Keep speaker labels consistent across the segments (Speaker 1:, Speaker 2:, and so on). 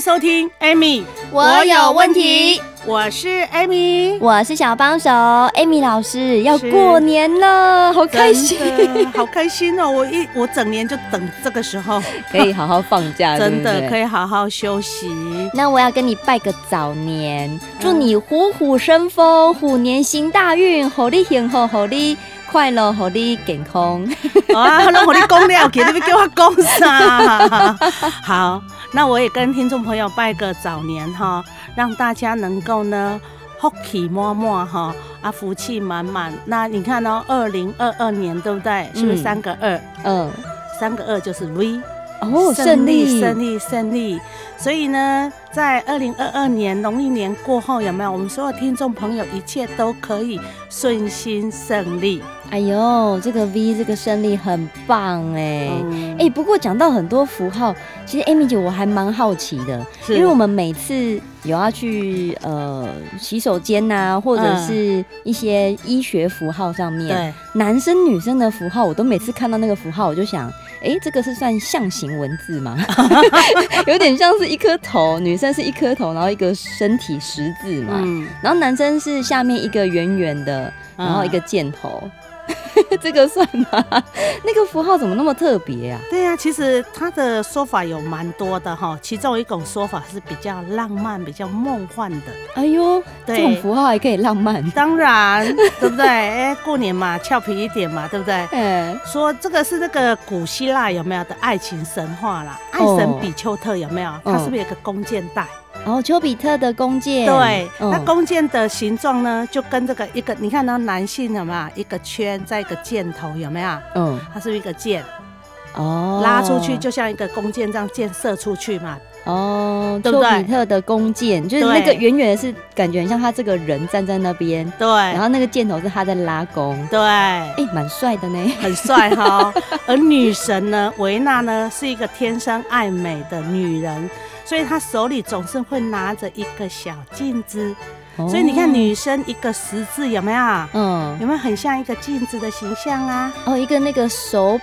Speaker 1: 迎收听 Amy，
Speaker 2: 我有问题。
Speaker 1: 我是 Amy，
Speaker 2: 我是小帮手 Amy 老师。要过年了，好开心，
Speaker 1: 好开心哦！我一我整年就等这个时候，
Speaker 2: 可以好好放假，
Speaker 1: 真的可以好好休息。
Speaker 2: 那我要跟你拜个早年，祝你虎虎生风，虎年行大运，猴力幸福，虎力快乐，和你健康。
Speaker 1: 啊，拢互你讲了，给你们叫我讲啥？好。那我也跟听众朋友拜个早年哈，让大家能够呢福气满满哈，啊福气满满。那你看哦，二零二二年对不对？是不是三个二？
Speaker 2: 嗯，
Speaker 1: 三个二就是 V
Speaker 2: 哦，
Speaker 1: 胜利，胜利，胜利。所以呢，在二零二二年农历年过后，有没有我们所有听众朋友一切都可以顺心顺利？
Speaker 2: 哎呦，这个 V 这个胜利很棒哎哎、嗯欸，不过讲到很多符号，其实 Amy 姐我还蛮好奇的，因为我们每次有要去呃洗手间呐、啊，或者是一些医学符号上面，对，男生女生的符号，我都每次看到那个符号，我就想，哎、欸，这个是算象形文字吗？有点像是。一颗头，女生是一颗头，然后一个身体十字嘛，嗯、然后男生是下面一个圆圆的，然后一个箭头，嗯、这个算吗？那个符号怎么那么特别啊？
Speaker 1: 对呀、啊，其实它的说法有蛮多的哈，其中一种说法是比较浪漫、比较梦幻的。
Speaker 2: 哎呦，
Speaker 1: 对
Speaker 2: 这种符号还可以浪漫？
Speaker 1: 当然，对不对？哎，过年嘛，俏皮一点嘛，对不对？嗯，说这个是那个古希腊有没有的爱情神话啦？爱神比丘特有没有？它是不是有个弓箭带？
Speaker 2: 哦，丘比特的弓箭。
Speaker 1: 对，那弓箭的形状呢，就跟这个一个，你看到男性有没有一个圈，再一个箭头有没有？嗯，它是一个箭。哦，拉出去就像一个弓箭这样，箭射出去嘛。
Speaker 2: 哦，丘比特的弓箭，就是那个远远的是感觉很像他这个人站在那边。对，然后那个箭头是他在拉弓。
Speaker 1: 对，哎，
Speaker 2: 蛮帅的呢，
Speaker 1: 很帅哈。而女神呢，维纳呢，是一个天生爱美的女人。所以她手里总是会拿着一个小镜子，所以你看女生一个十字有没有？嗯，有没有很像一个镜子的形象啊？
Speaker 2: 哦，一个那个手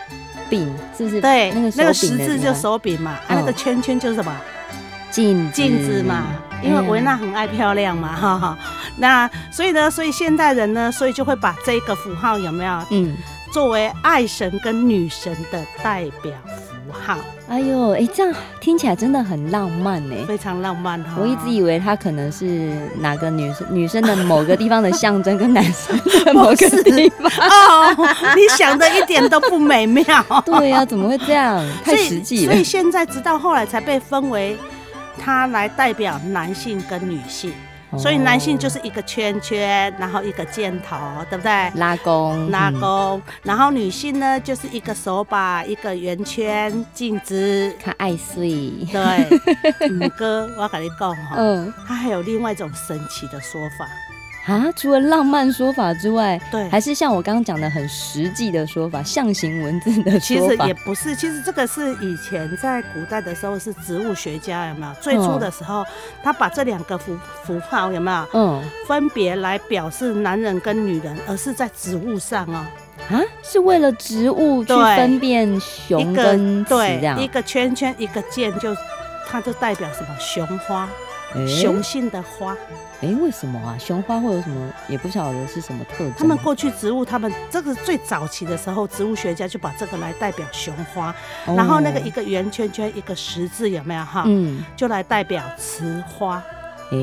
Speaker 2: 柄是不是？
Speaker 1: 对，那个那个十字就手柄嘛，啊，那个圈圈就是什么？镜镜子嘛，因为维纳很爱漂亮嘛，哈哈。那所以呢，所以现代人呢，所以就会把这个符号有没有？嗯，作为爱神跟女神的代表符号。
Speaker 2: 哎呦，哎，这样听起来真的很浪漫呢，
Speaker 1: 非常浪漫哈。
Speaker 2: 我一直以为它可能是哪个女生女生的某个地方的象征，跟男生的 某个地方
Speaker 1: 哦。你想的一点都不美妙。
Speaker 2: 对呀，怎么会这样？太实际了。
Speaker 1: 所以现在直到后来才被分为，它来代表男性跟女性。所以男性就是一个圈圈，然后一个箭头，对不对？
Speaker 2: 拉弓，
Speaker 1: 拉弓。然后女性呢，就是一个手把，一个圆圈，镜子，
Speaker 2: 看爱睡。
Speaker 1: 对，五 哥，我要跟你讲哈，嗯，他还有另外一种神奇的说法。
Speaker 2: 啊，除了浪漫说法之外，对，还是像我刚刚讲的很实际的说法，象形文字的说法。
Speaker 1: 其实也不是，其实这个是以前在古代的时候是植物学家有没有？最初的时候，他把这两个符符号有没有？嗯，分别来表示男人跟女人，而是在植物上哦。
Speaker 2: 啊，是为了植物去分辨雄跟雌这样。
Speaker 1: 对，一个圈圈，一个箭，就它就代表什么？雄花。雄性的花，
Speaker 2: 哎、欸，为什么啊？雄花会有什么？也不晓得是什么特征。
Speaker 1: 他们过去植物，他们这个最早期的时候，植物学家就把这个来代表雄花，哦、然后那个一个圆圈圈，一个十字，有没有哈？嗯，就来代表雌花。
Speaker 2: 哎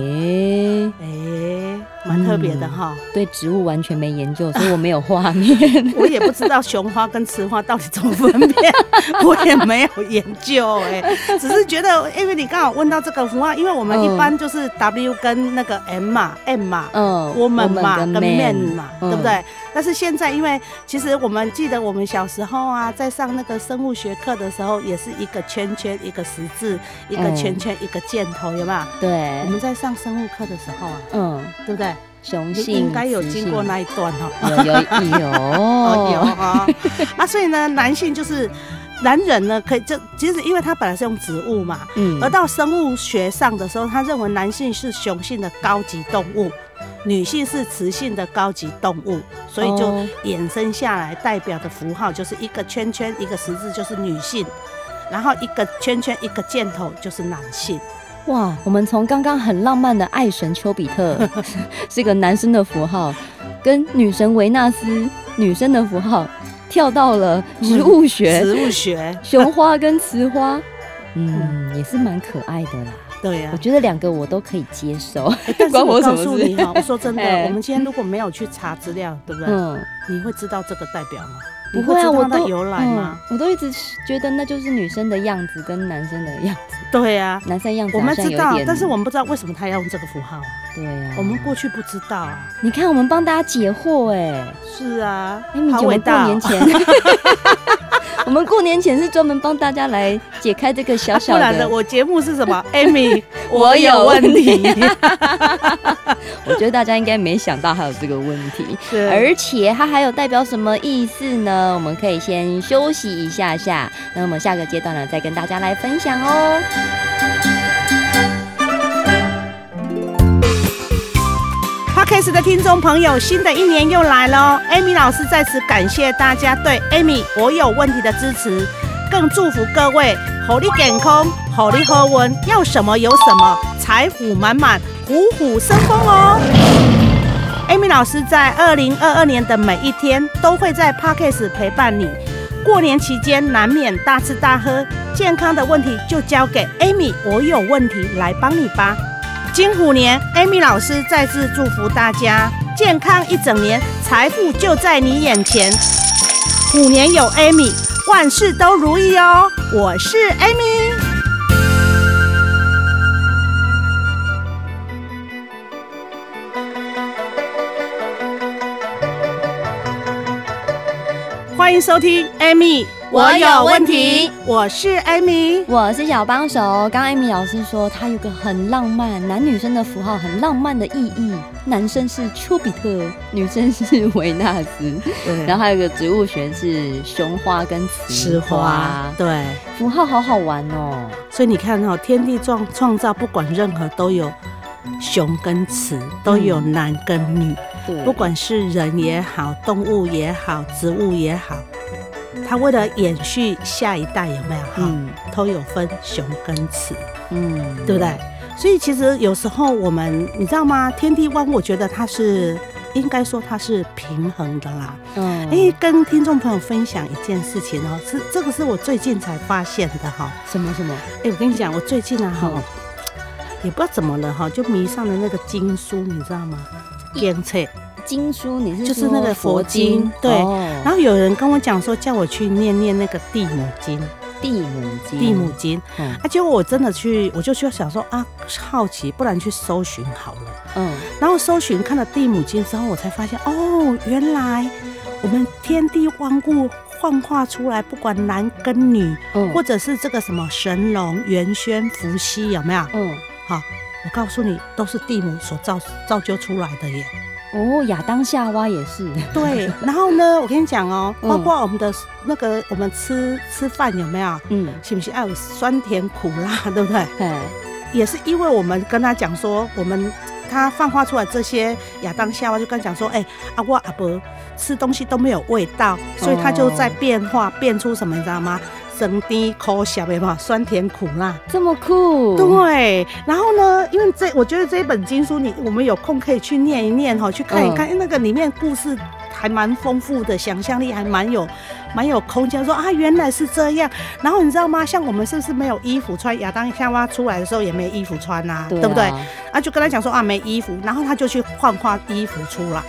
Speaker 1: 哎，蛮特别的哈、嗯。
Speaker 2: 对植物完全没研究，所以我没有画面。
Speaker 1: 我也不知道雄花跟雌花到底怎么分辨，我也没有研究哎，只是觉得，因为你刚好问到这个符号，因为我们一般就是 W 跟那个 M 嘛，M 嘛，嗯，Woman 嘛跟 Man 嘛，对不对？但是现在，因为其实我们记得我们小时候啊，在上那个生物学课的时候，也是一个圈圈，一个十字，一个圈圈，一个箭头，有没有？
Speaker 2: 对，
Speaker 1: 我们在上生物课的时候啊，嗯，对不对？
Speaker 2: 雄性
Speaker 1: 应该有经过那一段哈，
Speaker 2: 有有有
Speaker 1: 有啊 啊！所以呢，男性就是男人呢，可以就其实因为他本来是用植物嘛，嗯，而到生物学上的时候，他认为男性是雄性的高级动物，女性是雌性的高级动物，所以就衍生下来代表的符号就是一个圈圈，一个十字就是女性，然后一个圈圈，一个箭头就是男性。
Speaker 2: 哇，我们从刚刚很浪漫的爱神丘比特 是个男生的符号，跟女神维纳斯女生的符号，跳到了植物学，
Speaker 1: 植物学，
Speaker 2: 雄花跟雌花，嗯，也是蛮可爱的啦。
Speaker 1: 对呀，
Speaker 2: 我觉得两个我都可以接受。
Speaker 1: 但是 我告诉你哈，我说真的，我们今天如果没有去查资料，对不对？嗯，你会知道这个代表吗？
Speaker 2: 不会啊，我都
Speaker 1: 由来吗？
Speaker 2: 我都一直觉得那就是女生的样子跟男生的样子。
Speaker 1: 对呀，
Speaker 2: 男生样子
Speaker 1: 我们知道，但是我们不知道为什么他要用这个符号啊。
Speaker 2: 对呀，
Speaker 1: 我们过去不知道啊。
Speaker 2: 你看，我们帮大家解惑哎。
Speaker 1: 是啊，
Speaker 2: 好伟大。过年前，我们过年前是专门帮大家来解开这个小小的。不然
Speaker 1: 的，我节目是什么？Amy，我有问题。
Speaker 2: 我觉得大家应该没想到还有这个问题，而且它还有代表什么意思呢？我们可以先休息一下下，那我们下个阶段呢，再跟大家来分享哦。
Speaker 1: Podcast 的听众朋友，新的一年又来了，Amy 老师在此感谢大家对 Amy 我有问题的支持，更祝福各位虎力健康，虎力好运，要什么有什么，财富满满，虎虎生风哦。Amy 老师在二零二二年的每一天都会在 Podcast 陪伴你。过年期间难免大吃大喝，健康的问题就交给 Amy，我有问题来帮你吧。金虎年，Amy 老师再次祝福大家健康一整年，财富就在你眼前。虎年有 Amy，万事都如意哦。我是 Amy。欢迎收听，Amy，我有问题。我是艾米
Speaker 2: 我是小帮手。刚刚 Amy 老师说，他有个很浪漫，男女生的符号很浪漫的意义。男生是丘比特，女生是维纳斯。对，然后还有个植物学是雄花跟雌花。花
Speaker 1: 对，
Speaker 2: 符号好好玩哦。
Speaker 1: 所以你看哦，天地创创造，不管任何都有雄跟雌，都有男跟女。不管是人也好，动物也好，植物也好，它为了延续下一代，有没有？哈，都有分雄跟雌，嗯，对不对？所以其实有时候我们，你知道吗？天地万物，我觉得它是应该说它是平衡的啦。嗯，哎，跟听众朋友分享一件事情哦，是这个是我最近才发现的哈。
Speaker 2: 什么什么？
Speaker 1: 哎，我跟你讲，我最近啊哈，也不知道怎么了哈，就迷上了那个经书，你知道吗？经册
Speaker 2: 经书，你是
Speaker 1: 就是那个佛经对，然后有人跟我讲说，叫我去念念那个地母经，
Speaker 2: 地母经，
Speaker 1: 地母经，啊，结果我真的去，我就去想说啊，好奇，不然去搜寻好了，嗯，然后搜寻看了地母经之后，我才发现哦，原来我们天地万物幻化出来，不管男跟女，嗯，或者是这个什么神龙、元轩、伏羲，有没有？嗯，好。我告诉你，都是地母所造造就出来的耶。
Speaker 2: 哦，亚当夏娃也是。
Speaker 1: 对，然后呢，我跟你讲哦，包括我们的那个，我们吃吃饭有没有？嗯，是不是要有酸甜苦辣，对不对？嗯，也是因为我们跟他讲说，我们他放化出来这些亚当夏娃，就跟他讲说，哎、欸，阿我阿伯吃东西都没有味道，所以他就在变化，变出什么，你知道吗？酸甜苦涩的嘛，酸甜苦辣，
Speaker 2: 这么酷。
Speaker 1: 对，然后呢，因为这我觉得这一本经书，你我们有空可以去念一念哈，去看一看，因为那个里面故事还蛮丰富的，想象力还蛮有，蛮有空间。说啊，原来是这样。然后你知道吗？像我们是不是没有衣服穿？亚当夏娃出来的时候也没衣服穿呐、啊，对不对？啊，就跟他讲说啊，没衣服，然后他就去换换衣服出来。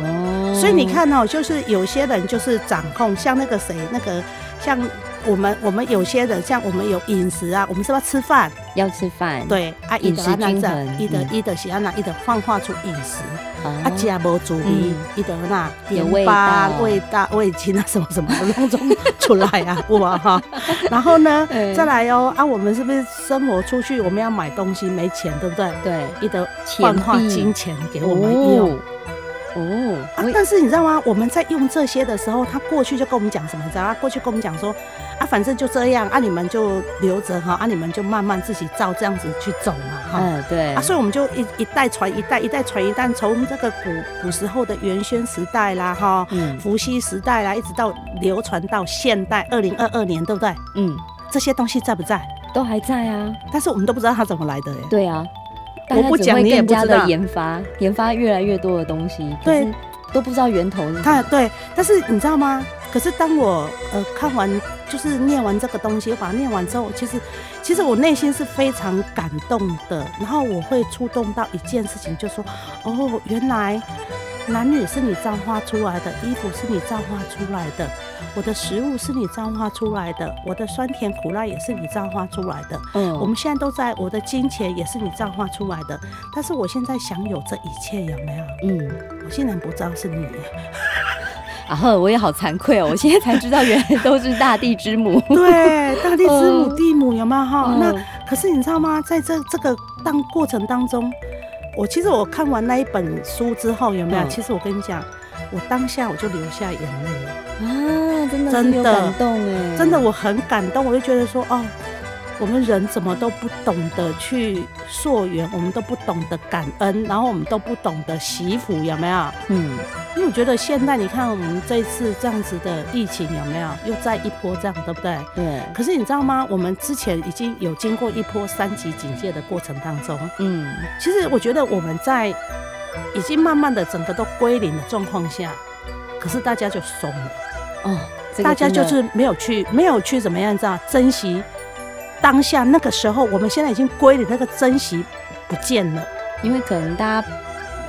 Speaker 1: 哦，所以你看哦，就是有些人就是掌控，像那个谁，那个像我们，我们有些人像我们有饮食啊，我们是不是要吃饭？
Speaker 2: 要吃饭。
Speaker 1: 对啊，饮食均衡，一的一的是安那，伊的幻化出饮食，啊，家无注意，伊的那盐巴、味道、味精啊，什么什么的弄中出来啊，哇哈。然后呢，再来哦，啊，我们是不是生活出去，我们要买东西没钱，对不对？
Speaker 2: 对，
Speaker 1: 一的幻化金钱给我们用。哦啊，但是你知道吗？我们在用这些的时候，他过去就跟我们讲什么？你知道吗？过去跟我们讲说，啊，反正就这样，啊，你们就留着哈，啊，你们就慢慢自己照这样子去走嘛，哈。嗯，对。啊，所以我们就一一代传一代，一代传一代，从这个古古时候的元宣时代啦，哈，嗯，伏羲时代啦，一直到流传到现代二零二二年，对不对？嗯，这些东西在不在？
Speaker 2: 都还在啊，
Speaker 1: 但是我们都不知道它怎么来的耶。
Speaker 2: 对啊。我不讲，你也不知道。研发研发越来越多的东西，对，都不知道源头是。
Speaker 1: 他对，但是你知道吗？可是当我呃看完，就是念完这个东西，我把它念完之后，其实其实我内心是非常感动的。然后我会触动到一件事情，就说哦，原来。男女是你造化出来的，衣服是你造化出来的，我的食物是你造化出来的，我的酸甜苦辣也是你造化出来的。嗯，我们现在都在，我的金钱也是你造化出来的。但是我现在享有这一切有没有？嗯，我竟然不知道是你。
Speaker 2: 然后我也好惭愧哦，我现在才知道原来都是大地之母。
Speaker 1: 对，大地之母地母有没有哈？那可是你知道吗？在这这个当过程当中。我其实我看完那一本书之后，有没有？其实我跟你讲，我当下我就流下眼泪了
Speaker 2: 啊！真的，真的感动哎，
Speaker 1: 真的我很感动，我就觉得说哦。我们人怎么都不懂得去溯源，我们都不懂得感恩，然后我们都不懂得惜福，有没有？嗯，因为我觉得现在你看我们这次这样子的疫情有没有又再一波这样，对不对？对。可是你知道吗？我们之前已经有经过一波三级警戒的过程当中，嗯，其实我觉得我们在已经慢慢的整个都归零的状况下，可是大家就松了哦，大家就是没有去没有去怎么样，知道珍惜。当下那个时候，我们现在已经归的，那个珍惜不见了，
Speaker 2: 因为可能大家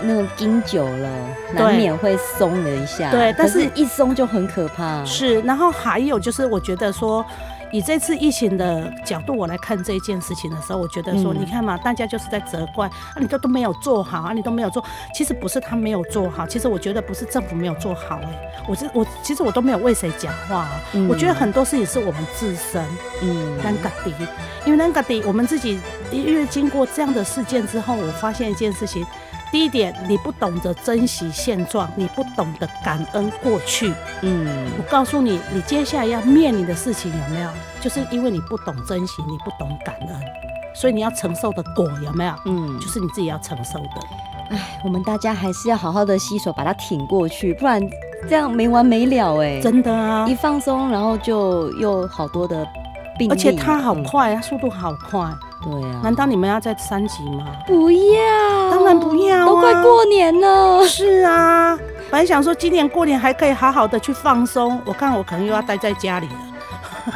Speaker 2: 那个盯久了，难免会松了一下。
Speaker 1: 对，但是，
Speaker 2: 是一松就很可怕。
Speaker 1: 是，然后还有就是，我觉得说。以这次疫情的角度，我来看这一件事情的时候，我觉得说，你看嘛，大家就是在责怪啊，你都都没有做好啊，你都没有做。其实不是他没有做好，其实我觉得不是政府没有做好，哎，我是我其实我都没有为谁讲话啊。我觉得很多事情是我们自身，嗯，难搞的，因为难搞的，我们自己因为经过这样的事件之后，我发现一件事情。第一点，你不懂得珍惜现状，你不懂得感恩过去。嗯，我告诉你，你接下来要面临的事情有没有？就是因为你不懂珍惜，你不懂感恩，所以你要承受的果有没有？嗯，就是你自己要承受的。
Speaker 2: 哎，我们大家还是要好好的洗手把它挺过去，不然这样没完没了哎、欸。
Speaker 1: 真的啊，
Speaker 2: 一放松，然后就又好多的病例，
Speaker 1: 而且它好快，它速度好快。
Speaker 2: 对啊，
Speaker 1: 难道你们要在三级吗？
Speaker 2: 不要，
Speaker 1: 当然不要啊，
Speaker 2: 都快过年了。
Speaker 1: 是啊，本来想说今年过年还可以好好的去放松，我看我可能又要待在家里了。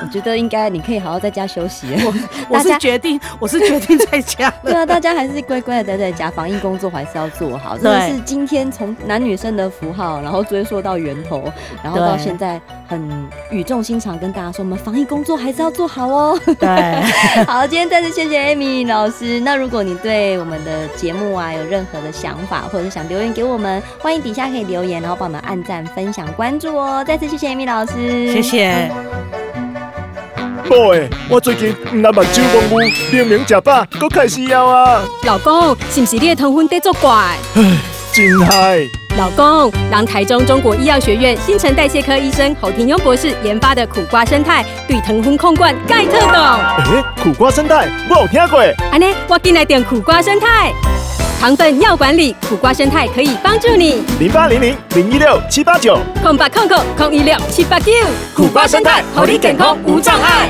Speaker 2: 我觉得应该你可以好好在家休息。
Speaker 1: 我 我是决定，我是决定在家。
Speaker 2: 对啊，大家还是乖乖的待在家，防疫工作还是要做好。这是今天从男女生的符号，然后追溯到源头，然后到现在很语重心长跟大家说，我们防疫工作还是要做好哦。
Speaker 1: 对，
Speaker 2: 好，今天再次谢谢 Amy 老师。那如果你对我们的节目啊有任何的想法，或者是想留言给我们，欢迎底下可以留言，然后帮我们按赞、分享、关注哦。再次谢谢 Amy 老师，
Speaker 1: 谢谢。
Speaker 3: 宝贝，我最近唔但目睭模糊，明明食饱，搁开始枵啊！
Speaker 4: 老公，是不是你的糖分在作怪？
Speaker 3: 唉，真害！
Speaker 4: 老公，让台中中国医药学院新陈代谢科医生侯廷庸博士研发的苦瓜生态，对糖分控管盖特懂。
Speaker 3: 诶，苦瓜生态，我有听过。
Speaker 4: 安尼，我进来点苦瓜生态。糖分要管理，苦瓜生态可以帮助你。
Speaker 3: 零八零零零一六七八九，
Speaker 4: 空八空空空一六七八九，
Speaker 5: 苦瓜生态，合理健康无障碍。